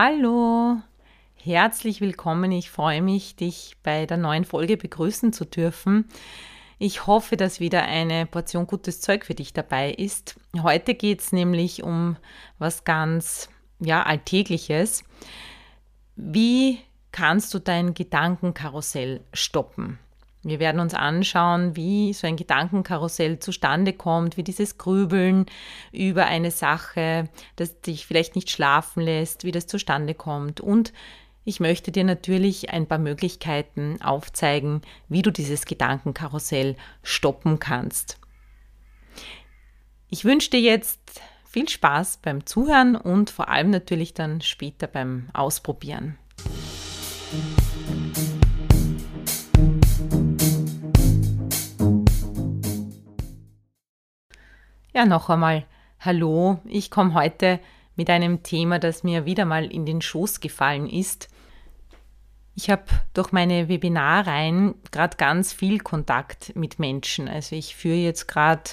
Hallo, herzlich willkommen. Ich freue mich, dich bei der neuen Folge begrüßen zu dürfen. Ich hoffe, dass wieder eine Portion gutes Zeug für dich dabei ist. Heute geht es nämlich um was ganz ja, Alltägliches. Wie kannst du dein Gedankenkarussell stoppen? Wir werden uns anschauen, wie so ein Gedankenkarussell zustande kommt, wie dieses Grübeln über eine Sache, das dich vielleicht nicht schlafen lässt, wie das zustande kommt. Und ich möchte dir natürlich ein paar Möglichkeiten aufzeigen, wie du dieses Gedankenkarussell stoppen kannst. Ich wünsche dir jetzt viel Spaß beim Zuhören und vor allem natürlich dann später beim Ausprobieren. Ja, noch einmal. Hallo, ich komme heute mit einem Thema, das mir wieder mal in den Schoß gefallen ist. Ich habe durch meine Webinareien gerade ganz viel Kontakt mit Menschen. Also ich führe jetzt gerade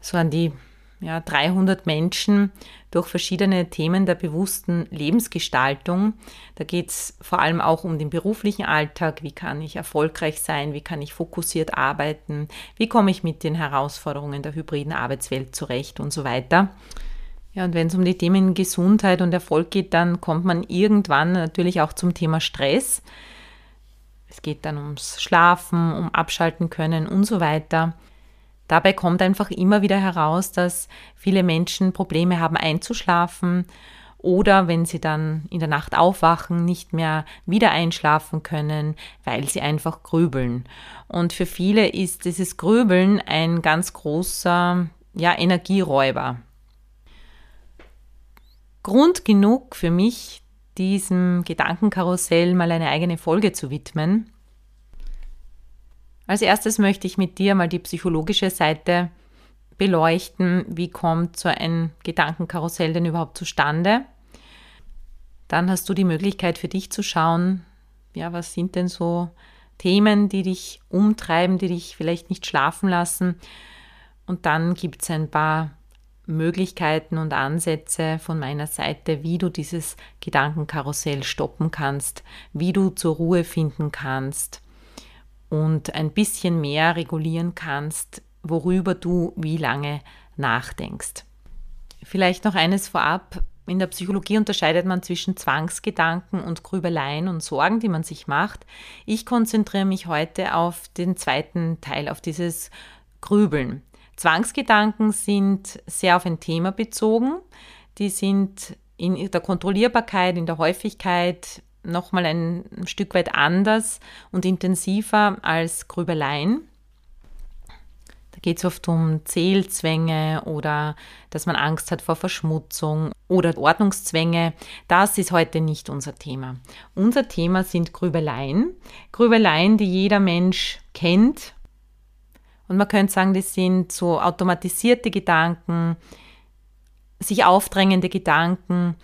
so an die ja, 300 Menschen durch verschiedene Themen der bewussten Lebensgestaltung. Da geht es vor allem auch um den beruflichen Alltag. Wie kann ich erfolgreich sein? Wie kann ich fokussiert arbeiten? Wie komme ich mit den Herausforderungen der hybriden Arbeitswelt zurecht und so weiter? Ja, und wenn es um die Themen Gesundheit und Erfolg geht, dann kommt man irgendwann natürlich auch zum Thema Stress. Es geht dann ums Schlafen, um Abschalten können und so weiter. Dabei kommt einfach immer wieder heraus, dass viele Menschen Probleme haben einzuschlafen oder wenn sie dann in der Nacht aufwachen, nicht mehr wieder einschlafen können, weil sie einfach grübeln. Und für viele ist dieses Grübeln ein ganz großer ja, Energieräuber. Grund genug für mich, diesem Gedankenkarussell mal eine eigene Folge zu widmen. Als erstes möchte ich mit dir mal die psychologische Seite beleuchten. Wie kommt so ein Gedankenkarussell denn überhaupt zustande? Dann hast du die Möglichkeit für dich zu schauen, ja, was sind denn so Themen, die dich umtreiben, die dich vielleicht nicht schlafen lassen. Und dann gibt es ein paar Möglichkeiten und Ansätze von meiner Seite, wie du dieses Gedankenkarussell stoppen kannst, wie du zur Ruhe finden kannst und ein bisschen mehr regulieren kannst, worüber du wie lange nachdenkst. Vielleicht noch eines vorab. In der Psychologie unterscheidet man zwischen Zwangsgedanken und Grübeleien und Sorgen, die man sich macht. Ich konzentriere mich heute auf den zweiten Teil, auf dieses Grübeln. Zwangsgedanken sind sehr auf ein Thema bezogen. Die sind in der Kontrollierbarkeit, in der Häufigkeit nochmal ein Stück weit anders und intensiver als Grübeleien. Da geht es oft um Zählzwänge oder dass man Angst hat vor Verschmutzung oder Ordnungszwänge. Das ist heute nicht unser Thema. Unser Thema sind Grübeleien. Grübeleien, die jeder Mensch kennt. Und man könnte sagen, das sind so automatisierte Gedanken, sich aufdrängende Gedanken,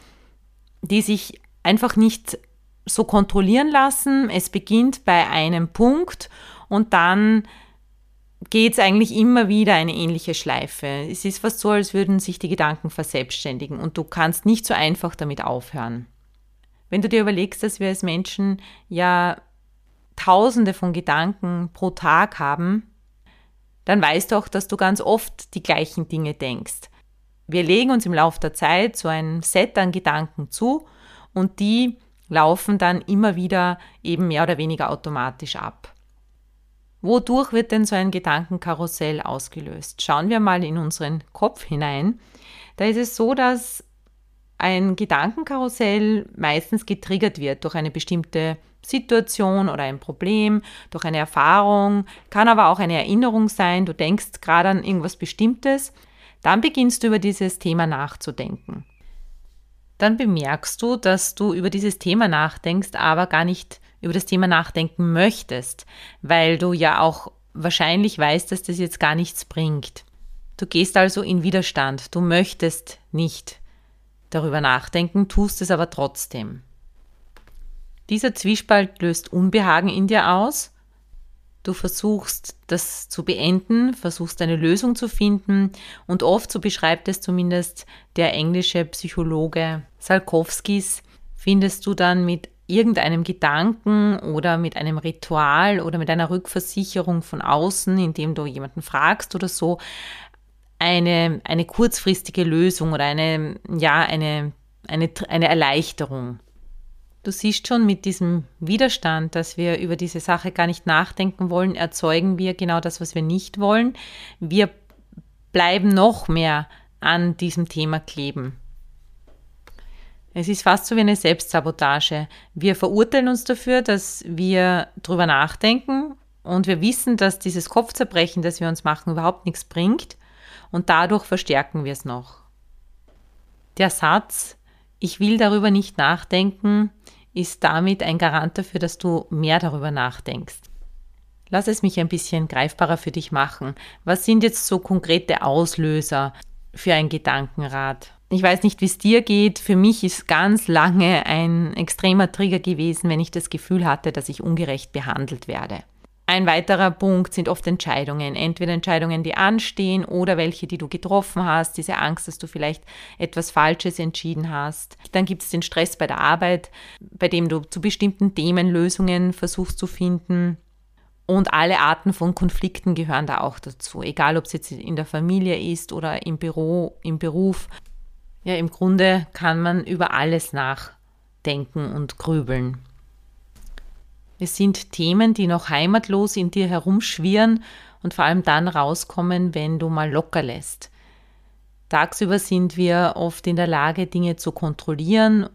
die sich einfach nicht so kontrollieren lassen. Es beginnt bei einem Punkt und dann geht es eigentlich immer wieder eine ähnliche Schleife. Es ist fast so, als würden sich die Gedanken verselbstständigen und du kannst nicht so einfach damit aufhören. Wenn du dir überlegst, dass wir als Menschen ja tausende von Gedanken pro Tag haben, dann weißt du auch, dass du ganz oft die gleichen Dinge denkst. Wir legen uns im Laufe der Zeit so ein Set an Gedanken zu und die laufen dann immer wieder eben mehr oder weniger automatisch ab. Wodurch wird denn so ein Gedankenkarussell ausgelöst? Schauen wir mal in unseren Kopf hinein. Da ist es so, dass ein Gedankenkarussell meistens getriggert wird durch eine bestimmte Situation oder ein Problem, durch eine Erfahrung, kann aber auch eine Erinnerung sein, du denkst gerade an irgendwas Bestimmtes, dann beginnst du über dieses Thema nachzudenken. Dann bemerkst du, dass du über dieses Thema nachdenkst, aber gar nicht über das Thema nachdenken möchtest, weil du ja auch wahrscheinlich weißt, dass das jetzt gar nichts bringt. Du gehst also in Widerstand, du möchtest nicht darüber nachdenken, tust es aber trotzdem. Dieser Zwiespalt löst Unbehagen in dir aus. Du versuchst das zu beenden, versuchst eine Lösung zu finden und oft, so beschreibt es zumindest der englische Psychologe Salkowskis, findest du dann mit irgendeinem Gedanken oder mit einem Ritual oder mit einer Rückversicherung von außen, indem du jemanden fragst oder so, eine, eine kurzfristige Lösung oder eine, ja, eine, eine, eine Erleichterung. Du siehst schon, mit diesem Widerstand, dass wir über diese Sache gar nicht nachdenken wollen, erzeugen wir genau das, was wir nicht wollen. Wir bleiben noch mehr an diesem Thema kleben. Es ist fast so wie eine Selbstsabotage. Wir verurteilen uns dafür, dass wir drüber nachdenken und wir wissen, dass dieses Kopfzerbrechen, das wir uns machen, überhaupt nichts bringt und dadurch verstärken wir es noch. Der Satz, ich will darüber nicht nachdenken, ist damit ein Garant dafür, dass du mehr darüber nachdenkst. Lass es mich ein bisschen greifbarer für dich machen. Was sind jetzt so konkrete Auslöser für ein Gedankenrad? Ich weiß nicht, wie es dir geht. Für mich ist ganz lange ein extremer Trigger gewesen, wenn ich das Gefühl hatte, dass ich ungerecht behandelt werde. Ein weiterer Punkt sind oft Entscheidungen. Entweder Entscheidungen, die anstehen oder welche, die du getroffen hast. Diese Angst, dass du vielleicht etwas Falsches entschieden hast. Dann gibt es den Stress bei der Arbeit, bei dem du zu bestimmten Themen Lösungen versuchst zu finden. Und alle Arten von Konflikten gehören da auch dazu. Egal, ob es jetzt in der Familie ist oder im Büro, im Beruf. Ja, im Grunde kann man über alles nachdenken und grübeln. Es sind Themen, die noch heimatlos in dir herumschwirren und vor allem dann rauskommen, wenn du mal locker lässt. Tagsüber sind wir oft in der Lage, Dinge zu kontrollieren.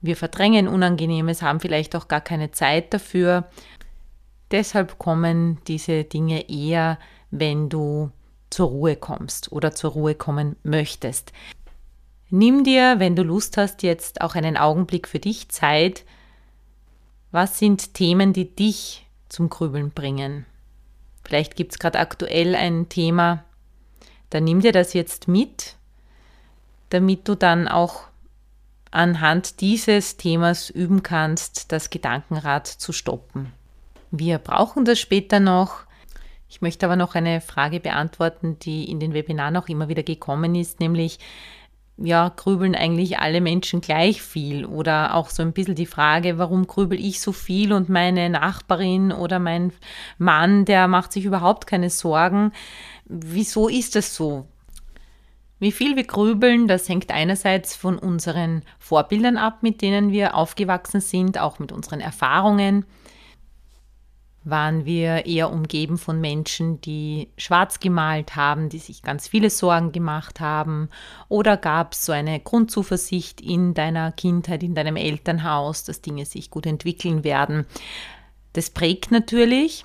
Wir verdrängen Unangenehmes, haben vielleicht auch gar keine Zeit dafür. Deshalb kommen diese Dinge eher, wenn du zur Ruhe kommst oder zur Ruhe kommen möchtest. Nimm dir, wenn du Lust hast, jetzt auch einen Augenblick für dich Zeit, was sind Themen, die dich zum Grübeln bringen? Vielleicht gibt es gerade aktuell ein Thema, dann nimm dir das jetzt mit, damit du dann auch anhand dieses Themas üben kannst, das Gedankenrad zu stoppen. Wir brauchen das später noch. Ich möchte aber noch eine Frage beantworten, die in den Webinaren auch immer wieder gekommen ist, nämlich ja, grübeln eigentlich alle Menschen gleich viel? Oder auch so ein bisschen die Frage, warum grübel ich so viel und meine Nachbarin oder mein Mann, der macht sich überhaupt keine Sorgen. Wieso ist das so? Wie viel wir grübeln, das hängt einerseits von unseren Vorbildern ab, mit denen wir aufgewachsen sind, auch mit unseren Erfahrungen waren wir eher umgeben von Menschen, die schwarz gemalt haben, die sich ganz viele Sorgen gemacht haben? Oder gab es so eine Grundzuversicht in deiner Kindheit, in deinem Elternhaus, dass Dinge sich gut entwickeln werden? Das prägt natürlich.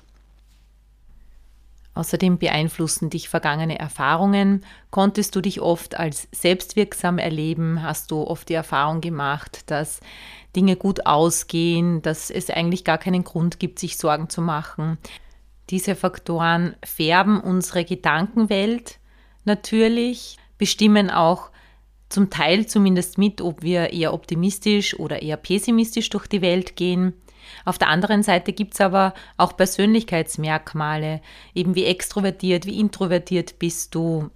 Außerdem beeinflussen dich vergangene Erfahrungen. Konntest du dich oft als selbstwirksam erleben? Hast du oft die Erfahrung gemacht, dass Dinge gut ausgehen, dass es eigentlich gar keinen Grund gibt, sich Sorgen zu machen. Diese Faktoren färben unsere Gedankenwelt natürlich, bestimmen auch zum Teil zumindest mit, ob wir eher optimistisch oder eher pessimistisch durch die Welt gehen. Auf der anderen Seite gibt es aber auch Persönlichkeitsmerkmale, eben wie extrovertiert, wie introvertiert bist du,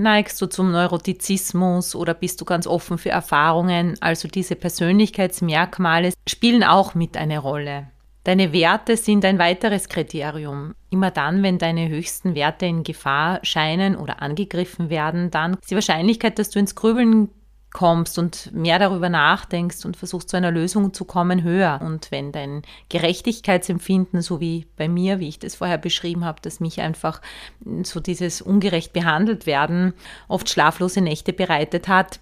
Neigst du zum Neurotizismus oder bist du ganz offen für Erfahrungen? Also diese Persönlichkeitsmerkmale spielen auch mit eine Rolle. Deine Werte sind ein weiteres Kriterium. Immer dann, wenn deine höchsten Werte in Gefahr scheinen oder angegriffen werden, dann ist die Wahrscheinlichkeit, dass du ins Grübeln kommst und mehr darüber nachdenkst und versuchst zu einer Lösung zu kommen, höher. Und wenn dein Gerechtigkeitsempfinden, so wie bei mir, wie ich das vorher beschrieben habe, dass mich einfach so dieses ungerecht behandelt werden oft schlaflose Nächte bereitet hat,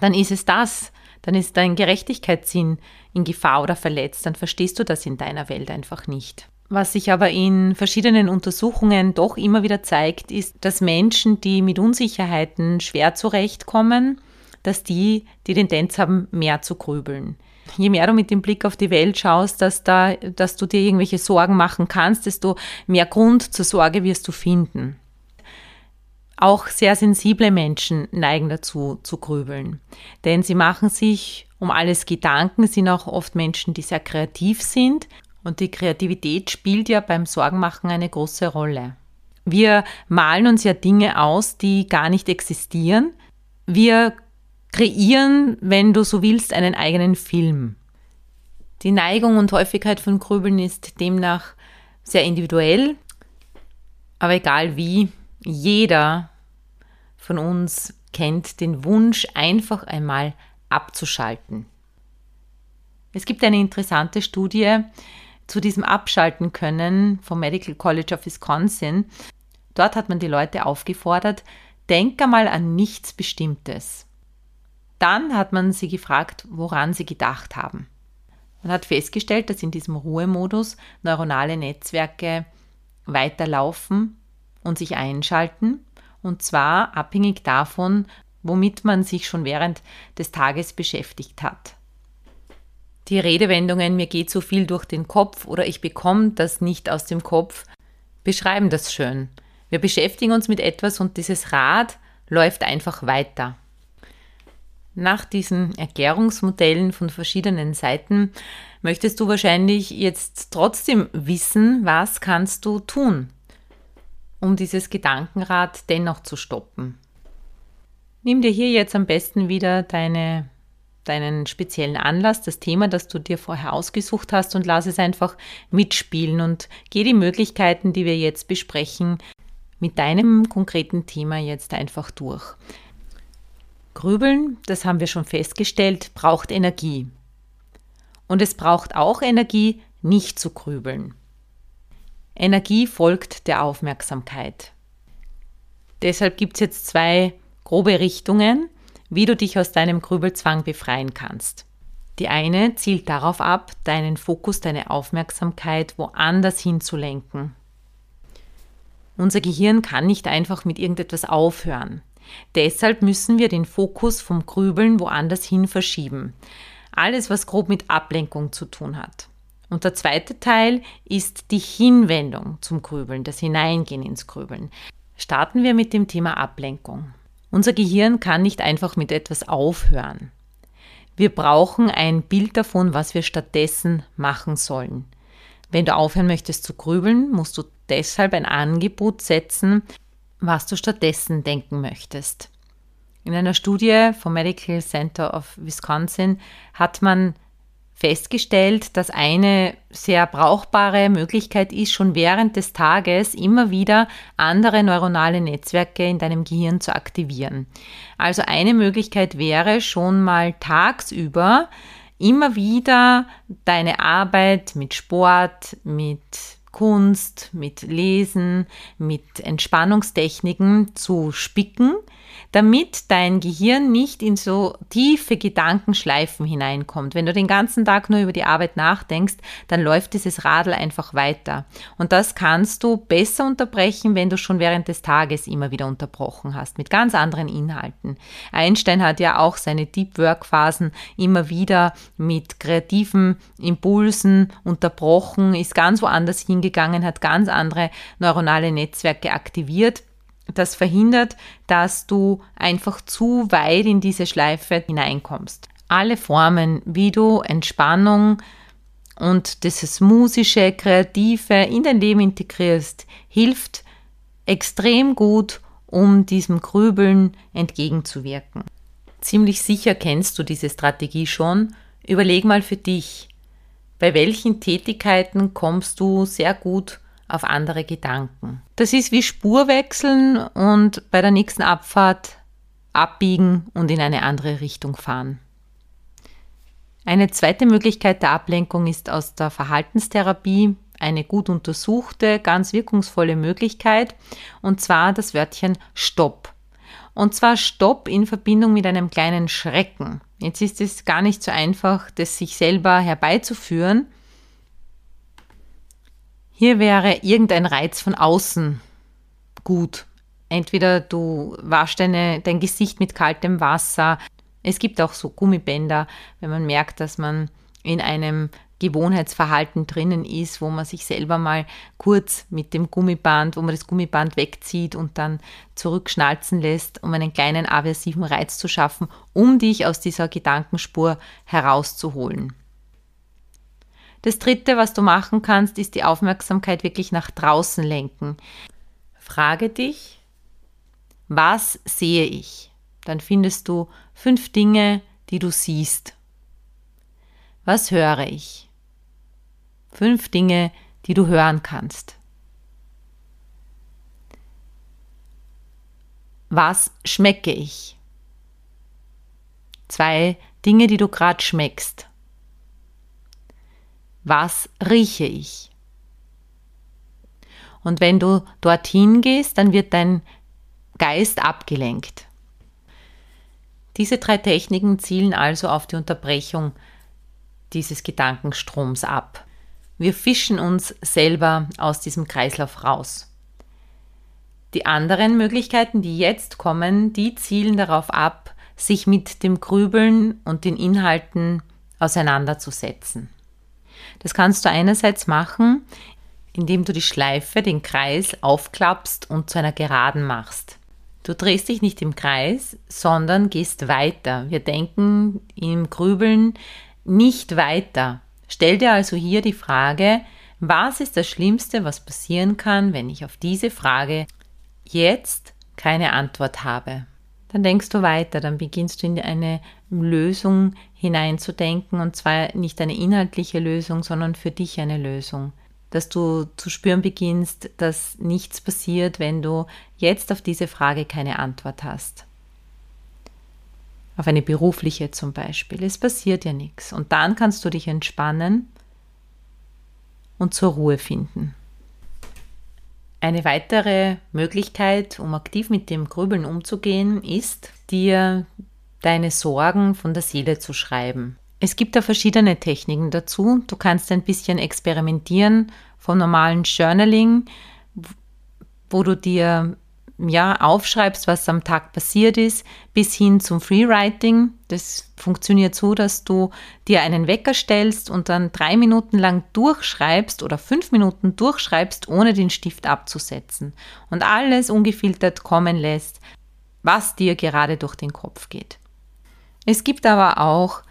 dann ist es das. Dann ist dein Gerechtigkeitssinn in Gefahr oder verletzt. Dann verstehst du das in deiner Welt einfach nicht. Was sich aber in verschiedenen Untersuchungen doch immer wieder zeigt, ist, dass Menschen, die mit Unsicherheiten schwer zurechtkommen, dass die die Tendenz haben, mehr zu grübeln. Je mehr du mit dem Blick auf die Welt schaust, dass, da, dass du dir irgendwelche Sorgen machen kannst, desto mehr Grund zur Sorge wirst du finden. Auch sehr sensible Menschen neigen dazu zu grübeln, denn sie machen sich um alles Gedanken, sind auch oft Menschen, die sehr kreativ sind und die Kreativität spielt ja beim Sorgenmachen eine große Rolle. Wir malen uns ja Dinge aus, die gar nicht existieren. Wir kreieren, wenn du so willst, einen eigenen Film. Die Neigung und Häufigkeit von Grübeln ist demnach sehr individuell, aber egal wie, jeder von uns kennt den Wunsch, einfach einmal abzuschalten. Es gibt eine interessante Studie zu diesem Abschalten können vom Medical College of Wisconsin. Dort hat man die Leute aufgefordert, denk einmal an nichts Bestimmtes. Dann hat man sie gefragt, woran sie gedacht haben. Man hat festgestellt, dass in diesem Ruhemodus neuronale Netzwerke weiterlaufen und sich einschalten und zwar abhängig davon, womit man sich schon während des Tages beschäftigt hat. Die Redewendungen mir geht so viel durch den Kopf oder ich bekomme das nicht aus dem Kopf beschreiben das schön. Wir beschäftigen uns mit etwas und dieses Rad läuft einfach weiter. Nach diesen Erklärungsmodellen von verschiedenen Seiten möchtest du wahrscheinlich jetzt trotzdem wissen, was kannst du tun, um dieses Gedankenrad dennoch zu stoppen. Nimm dir hier jetzt am besten wieder deine, deinen speziellen Anlass, das Thema, das du dir vorher ausgesucht hast und lass es einfach mitspielen und geh die Möglichkeiten, die wir jetzt besprechen, mit deinem konkreten Thema jetzt einfach durch. Grübeln, das haben wir schon festgestellt, braucht Energie. Und es braucht auch Energie, nicht zu grübeln. Energie folgt der Aufmerksamkeit. Deshalb gibt es jetzt zwei grobe Richtungen, wie du dich aus deinem Grübelzwang befreien kannst. Die eine zielt darauf ab, deinen Fokus, deine Aufmerksamkeit woanders hinzulenken. Unser Gehirn kann nicht einfach mit irgendetwas aufhören. Deshalb müssen wir den Fokus vom Grübeln woanders hin verschieben. Alles, was grob mit Ablenkung zu tun hat. Und der zweite Teil ist die Hinwendung zum Grübeln, das Hineingehen ins Grübeln. Starten wir mit dem Thema Ablenkung. Unser Gehirn kann nicht einfach mit etwas aufhören. Wir brauchen ein Bild davon, was wir stattdessen machen sollen. Wenn du aufhören möchtest zu grübeln, musst du deshalb ein Angebot setzen, was du stattdessen denken möchtest. In einer Studie vom Medical Center of Wisconsin hat man festgestellt, dass eine sehr brauchbare Möglichkeit ist, schon während des Tages immer wieder andere neuronale Netzwerke in deinem Gehirn zu aktivieren. Also eine Möglichkeit wäre schon mal tagsüber immer wieder deine Arbeit mit Sport, mit Kunst, mit Lesen, mit Entspannungstechniken zu spicken, damit dein Gehirn nicht in so tiefe Gedankenschleifen hineinkommt. Wenn du den ganzen Tag nur über die Arbeit nachdenkst, dann läuft dieses Radl einfach weiter. Und das kannst du besser unterbrechen, wenn du schon während des Tages immer wieder unterbrochen hast, mit ganz anderen Inhalten. Einstein hat ja auch seine Deep Work Phasen immer wieder mit kreativen Impulsen unterbrochen, ist ganz woanders hingegangen, hat ganz andere neuronale Netzwerke aktiviert das verhindert, dass du einfach zu weit in diese Schleife hineinkommst. Alle Formen, wie du Entspannung und dieses musische, kreative in dein Leben integrierst, hilft extrem gut, um diesem Grübeln entgegenzuwirken. Ziemlich sicher kennst du diese Strategie schon. Überleg mal für dich, bei welchen Tätigkeiten kommst du sehr gut auf andere Gedanken. Das ist wie Spurwechseln und bei der nächsten Abfahrt abbiegen und in eine andere Richtung fahren. Eine zweite Möglichkeit der Ablenkung ist aus der Verhaltenstherapie eine gut untersuchte, ganz wirkungsvolle Möglichkeit, und zwar das Wörtchen Stopp. Und zwar Stopp in Verbindung mit einem kleinen Schrecken. Jetzt ist es gar nicht so einfach, das sich selber herbeizuführen, hier wäre irgendein Reiz von außen gut. Entweder du waschst deine, dein Gesicht mit kaltem Wasser, Es gibt auch so Gummibänder, wenn man merkt, dass man in einem Gewohnheitsverhalten drinnen ist, wo man sich selber mal kurz mit dem Gummiband, wo man das Gummiband wegzieht und dann zurückschnalzen lässt, um einen kleinen aversiven Reiz zu schaffen, um dich aus dieser Gedankenspur herauszuholen. Das dritte, was du machen kannst, ist die Aufmerksamkeit wirklich nach draußen lenken. Frage dich, was sehe ich? Dann findest du fünf Dinge, die du siehst. Was höre ich? Fünf Dinge, die du hören kannst. Was schmecke ich? Zwei Dinge, die du gerade schmeckst. Was rieche ich? Und wenn du dorthin gehst, dann wird dein Geist abgelenkt. Diese drei Techniken zielen also auf die Unterbrechung dieses Gedankenstroms ab. Wir fischen uns selber aus diesem Kreislauf raus. Die anderen Möglichkeiten, die jetzt kommen, die zielen darauf ab, sich mit dem Grübeln und den Inhalten auseinanderzusetzen. Das kannst du einerseits machen, indem du die Schleife, den Kreis aufklappst und zu einer Geraden machst. Du drehst dich nicht im Kreis, sondern gehst weiter. Wir denken im Grübeln nicht weiter. Stell dir also hier die Frage, was ist das Schlimmste, was passieren kann, wenn ich auf diese Frage jetzt keine Antwort habe? Dann denkst du weiter, dann beginnst du in eine Lösung hineinzudenken und zwar nicht eine inhaltliche Lösung, sondern für dich eine Lösung. Dass du zu spüren beginnst, dass nichts passiert, wenn du jetzt auf diese Frage keine Antwort hast auf eine berufliche zum Beispiel. Es passiert ja nichts. Und dann kannst du dich entspannen und zur Ruhe finden. Eine weitere Möglichkeit, um aktiv mit dem Grübeln umzugehen, ist, dir deine Sorgen von der Seele zu schreiben. Es gibt da verschiedene Techniken dazu. Du kannst ein bisschen experimentieren vom normalen Journaling, wo du dir ja, aufschreibst, was am Tag passiert ist, bis hin zum Freewriting. Das funktioniert so, dass du dir einen Wecker stellst und dann drei Minuten lang durchschreibst oder fünf Minuten durchschreibst, ohne den Stift abzusetzen und alles ungefiltert kommen lässt, was dir gerade durch den Kopf geht. Es gibt aber auch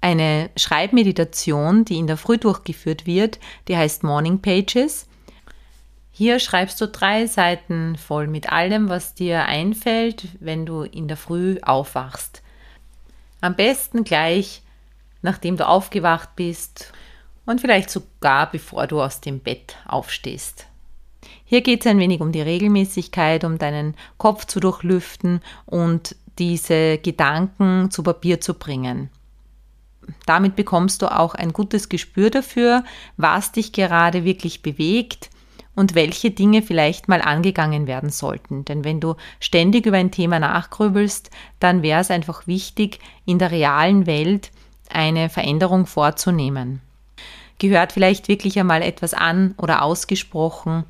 eine Schreibmeditation, die in der Früh durchgeführt wird, die heißt Morning Pages. Hier schreibst du drei Seiten voll mit allem, was dir einfällt, wenn du in der Früh aufwachst. Am besten gleich, nachdem du aufgewacht bist und vielleicht sogar bevor du aus dem Bett aufstehst. Hier geht es ein wenig um die Regelmäßigkeit, um deinen Kopf zu durchlüften und diese Gedanken zu Papier zu bringen. Damit bekommst du auch ein gutes Gespür dafür, was dich gerade wirklich bewegt, und welche Dinge vielleicht mal angegangen werden sollten. Denn wenn du ständig über ein Thema nachgrübelst, dann wäre es einfach wichtig, in der realen Welt eine Veränderung vorzunehmen. Gehört vielleicht wirklich einmal etwas an oder ausgesprochen?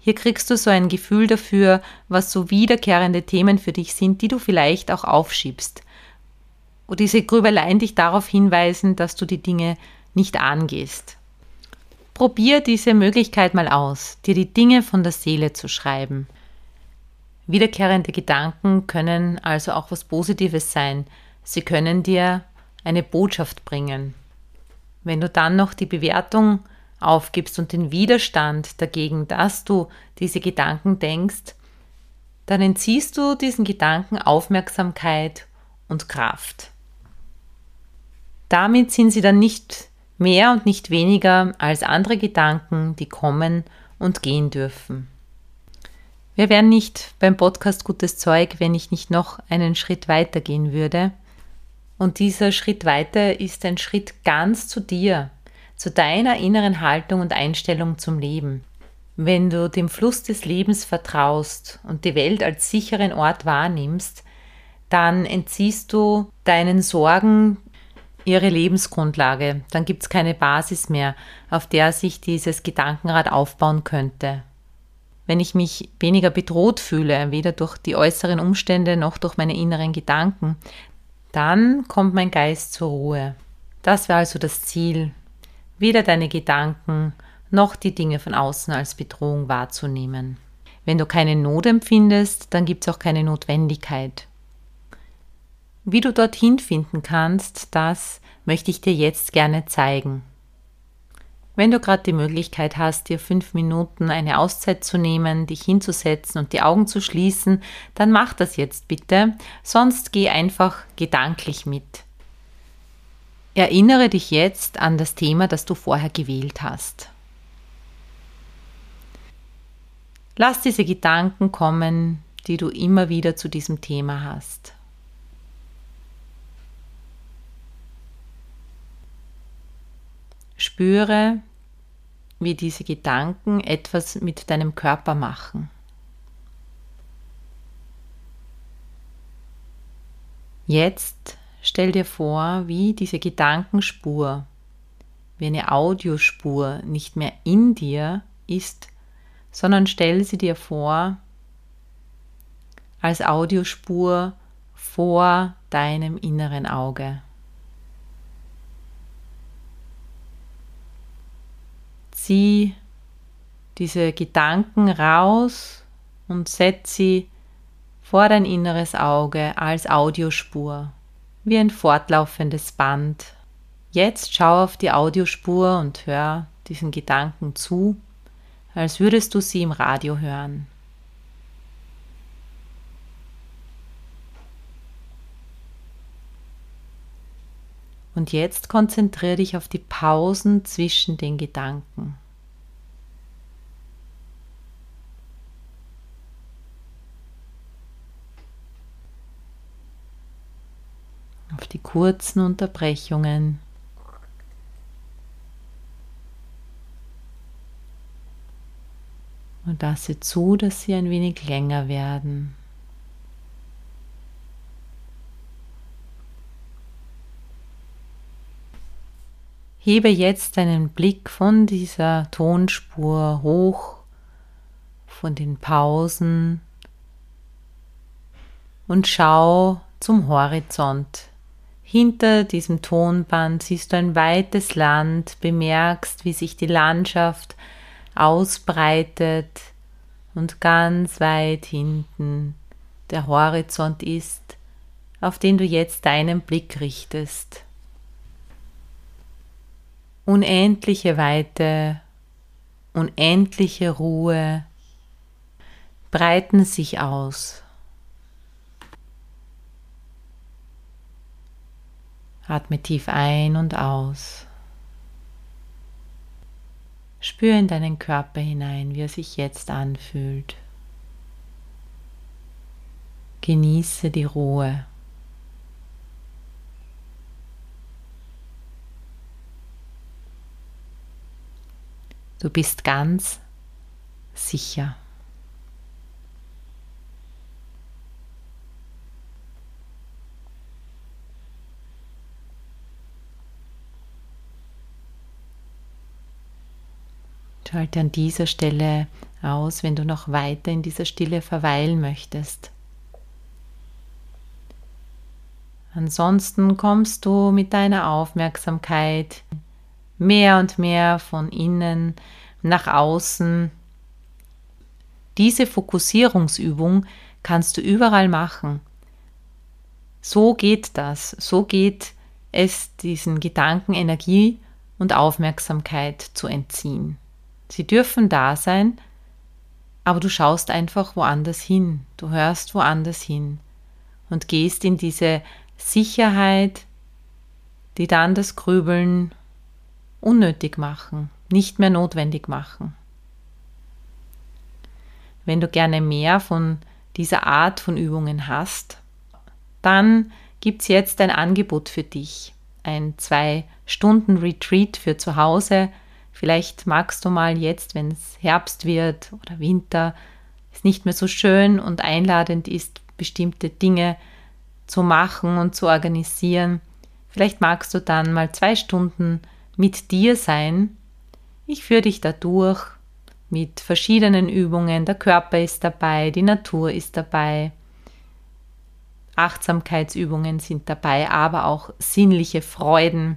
Hier kriegst du so ein Gefühl dafür, was so wiederkehrende Themen für dich sind, die du vielleicht auch aufschiebst. Wo diese Grübeleien dich darauf hinweisen, dass du die Dinge nicht angehst. Probier diese Möglichkeit mal aus, dir die Dinge von der Seele zu schreiben. Wiederkehrende Gedanken können also auch was Positives sein. Sie können dir eine Botschaft bringen. Wenn du dann noch die Bewertung aufgibst und den Widerstand dagegen, dass du diese Gedanken denkst, dann entziehst du diesen Gedanken Aufmerksamkeit und Kraft. Damit sind sie dann nicht Mehr und nicht weniger als andere Gedanken, die kommen und gehen dürfen. Wir wären nicht beim Podcast Gutes Zeug, wenn ich nicht noch einen Schritt weiter gehen würde. Und dieser Schritt weiter ist ein Schritt ganz zu dir, zu deiner inneren Haltung und Einstellung zum Leben. Wenn du dem Fluss des Lebens vertraust und die Welt als sicheren Ort wahrnimmst, dann entziehst du deinen Sorgen ihre Lebensgrundlage. Dann gibt es keine Basis mehr, auf der sich dieses Gedankenrad aufbauen könnte. Wenn ich mich weniger bedroht fühle, weder durch die äußeren Umstände noch durch meine inneren Gedanken, Dann kommt mein Geist zur Ruhe. Das wäre also das Ziel, weder deine Gedanken noch die Dinge von außen als Bedrohung wahrzunehmen. Wenn du keine Not empfindest, dann gibt es auch keine Notwendigkeit. Wie du dorthin finden kannst, das möchte ich dir jetzt gerne zeigen. Wenn du gerade die Möglichkeit hast, dir fünf Minuten eine Auszeit zu nehmen, dich hinzusetzen und die Augen zu schließen, dann mach das jetzt bitte, sonst geh einfach gedanklich mit. Erinnere dich jetzt an das Thema, das du vorher gewählt hast. Lass diese Gedanken kommen, die du immer wieder zu diesem Thema hast. Spüre, wie diese Gedanken etwas mit deinem Körper machen. Jetzt stell dir vor, wie diese Gedankenspur, wie eine Audiospur nicht mehr in dir ist, sondern stell sie dir vor als Audiospur vor deinem inneren Auge. Zieh diese Gedanken raus und setz sie vor dein inneres Auge als Audiospur, wie ein fortlaufendes Band. Jetzt schau auf die Audiospur und hör diesen Gedanken zu, als würdest du sie im Radio hören. Und jetzt konzentriere dich auf die Pausen zwischen den Gedanken. Auf die kurzen Unterbrechungen. Und lasse zu, dass sie ein wenig länger werden. Hebe jetzt deinen Blick von dieser Tonspur hoch, von den Pausen und schau zum Horizont. Hinter diesem Tonband siehst du ein weites Land, bemerkst, wie sich die Landschaft ausbreitet und ganz weit hinten der Horizont ist, auf den du jetzt deinen Blick richtest unendliche Weite, unendliche Ruhe breiten sich aus. Atme tief ein und aus. Spür in deinen Körper hinein, wie er sich jetzt anfühlt. Genieße die Ruhe. Du bist ganz sicher. Schalte an dieser Stelle aus, wenn du noch weiter in dieser Stille verweilen möchtest. Ansonsten kommst du mit deiner Aufmerksamkeit mehr und mehr von innen nach außen. Diese Fokussierungsübung kannst du überall machen. So geht das, so geht es, diesen Gedanken Energie und Aufmerksamkeit zu entziehen. Sie dürfen da sein, aber du schaust einfach woanders hin, du hörst woanders hin und gehst in diese Sicherheit, die dann das Grübeln unnötig machen, nicht mehr notwendig machen. Wenn du gerne mehr von dieser Art von Übungen hast, dann gibt es jetzt ein Angebot für dich. Ein Zwei-Stunden-Retreat für zu Hause. Vielleicht magst du mal jetzt, wenn es Herbst wird oder Winter, es nicht mehr so schön und einladend ist, bestimmte Dinge zu machen und zu organisieren. Vielleicht magst du dann mal zwei Stunden mit dir sein. Ich führe dich da durch mit verschiedenen Übungen. Der Körper ist dabei, die Natur ist dabei. Achtsamkeitsübungen sind dabei, aber auch sinnliche Freuden.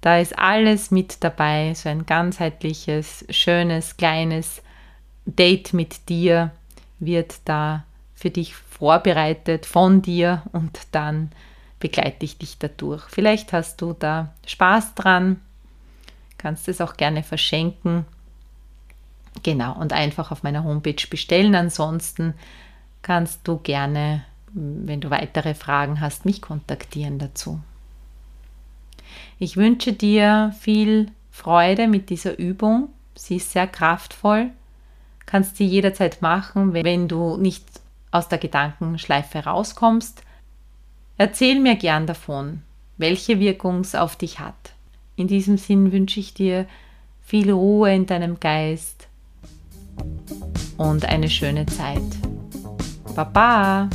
Da ist alles mit dabei, so ein ganzheitliches, schönes, kleines Date mit dir wird da für dich vorbereitet von dir und dann begleite ich dich dadurch. Vielleicht hast du da Spaß dran, kannst es auch gerne verschenken. Genau, und einfach auf meiner Homepage bestellen. Ansonsten kannst du gerne, wenn du weitere Fragen hast, mich kontaktieren dazu. Ich wünsche dir viel Freude mit dieser Übung. Sie ist sehr kraftvoll. Kannst sie jederzeit machen, wenn du nicht aus der Gedankenschleife rauskommst. Erzähl mir gern davon, welche Wirkung es auf dich hat. In diesem Sinn wünsche ich dir viel Ruhe in deinem Geist und eine schöne Zeit. Baba!